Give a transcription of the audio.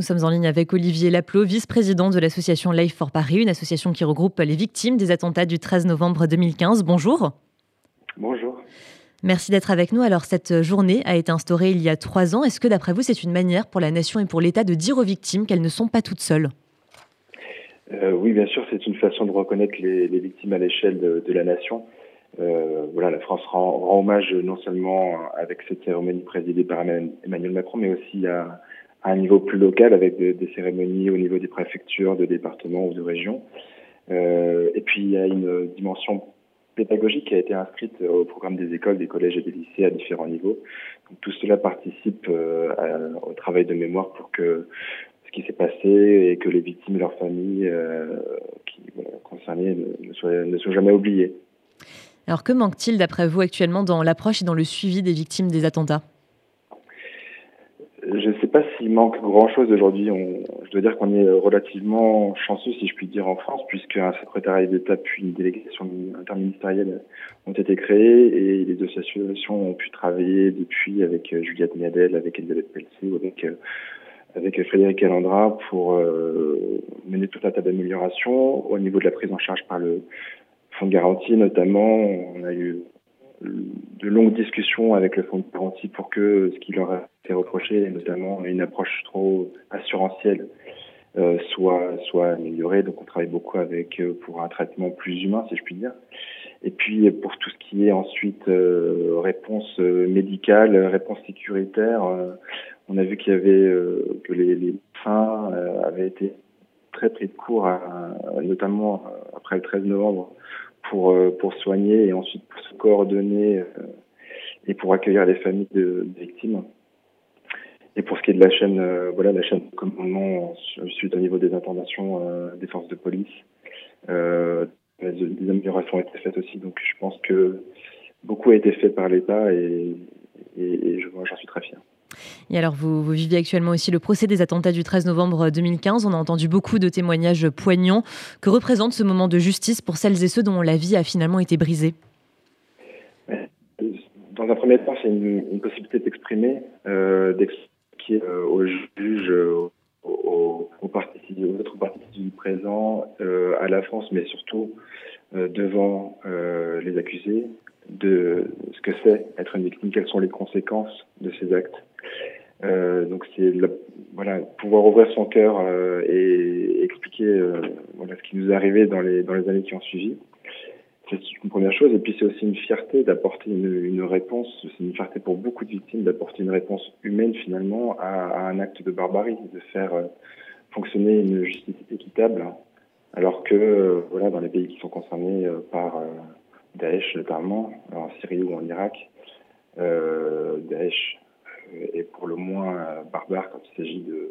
Nous sommes en ligne avec Olivier Laplot, vice-président de l'association Life for Paris, une association qui regroupe les victimes des attentats du 13 novembre 2015. Bonjour. Bonjour. Merci d'être avec nous. Alors, cette journée a été instaurée il y a trois ans. Est-ce que, d'après vous, c'est une manière pour la nation et pour l'État de dire aux victimes qu'elles ne sont pas toutes seules? Euh, Oui, bien sûr, c'est une façon de reconnaître les, victimes à l'échelle de, la nation. Euh, voilà, la France rend, hommage non seulement avec cette cérémonie présidée par Emmanuel Macron, mais aussi à à un niveau plus local avec des cérémonies au niveau des préfectures, de départements ou de régions. Euh, et puis il y a une dimension pédagogique qui a été inscrite au programme des écoles, des collèges et des lycées à différents niveaux. Tout cela participe euh, au travail de mémoire pour que ce qui s'est passé et que les victimes et leurs familles euh, qui, concernées ne, soient, jamais oubliées. Alors que manque-t-il d'après vous actuellement dans l'approche et dans le suivi des victimes des attentats? S'il manque grand-chose aujourd'hui. je dois dire qu'on est relativement chanceux, si je puis dire, en France, puisque un secrétariat d'État puis une délégation interministérielle ont été créés et les associations ont pu travailler depuis avec euh, Juliette Miadel, avec Elisabeth ou avec, euh, avec Frédéric Alandra pour euh, mener tout un tas d'améliorations au niveau de la prise en charge par le fonds de garantie, notamment. On a eu de longues discussions avec le fonds de garantie pour que ce qui leur a été reproché, notamment une approche trop assurantielle, euh, soit soit améliorée. Donc on travaille beaucoup avec eux pour un traitement plus humain, si je puis dire. Et puis pour tout ce qui est ensuite euh, réponse médicale, réponse sécuritaire, euh, on a vu qu'il y avait que les, les fins avaient été très pris de court, notamment après le 13 novembre pour, euh, pour soigner et ensuite pour coordonner euh, et pour accueillir les familles de, victimes. Et pour ce qui est de la chaîne, euh, voilà, la chaîne de commandement suite au niveau des informations des forces de police, des améliorations ont été faites aussi. Donc je pense que beaucoup a été fait par l'État et, et, j'en suis très fier. Et alors, vous, vous, vivez actuellement aussi le procès des attentats du 13 novembre 2015. On a entendu beaucoup de témoignages poignants. Que représente ce moment de justice pour celles et ceux dont la vie a finalement été brisée? Dans un premier temps, c'est une, possibilité d'exprimer, euh, d'expliquer euh, aux juges, aux, aux, autres parties du présent, euh, à la France, mais surtout euh, devant euh, les accusés, de ce que c'est être une victime, quelles sont les conséquences de ces actes. Euh, donc c'est voilà pouvoir ouvrir son cœur euh, et expliquer euh, voilà ce qui nous est arrivé dans les dans les années qui ont suivi. Première chose. Et puis c'est aussi une fierté d'apporter une, réponse. C'est une fierté pour beaucoup de victimes d'apporter une réponse humaine finalement à, un acte de barbarie, de faire euh, fonctionner une justice équitable, alors que voilà dans les pays qui sont concernés par Daesh notamment en Syrie ou en Irak, Daesh est pour le moins euh, barbare quand il s'agit de,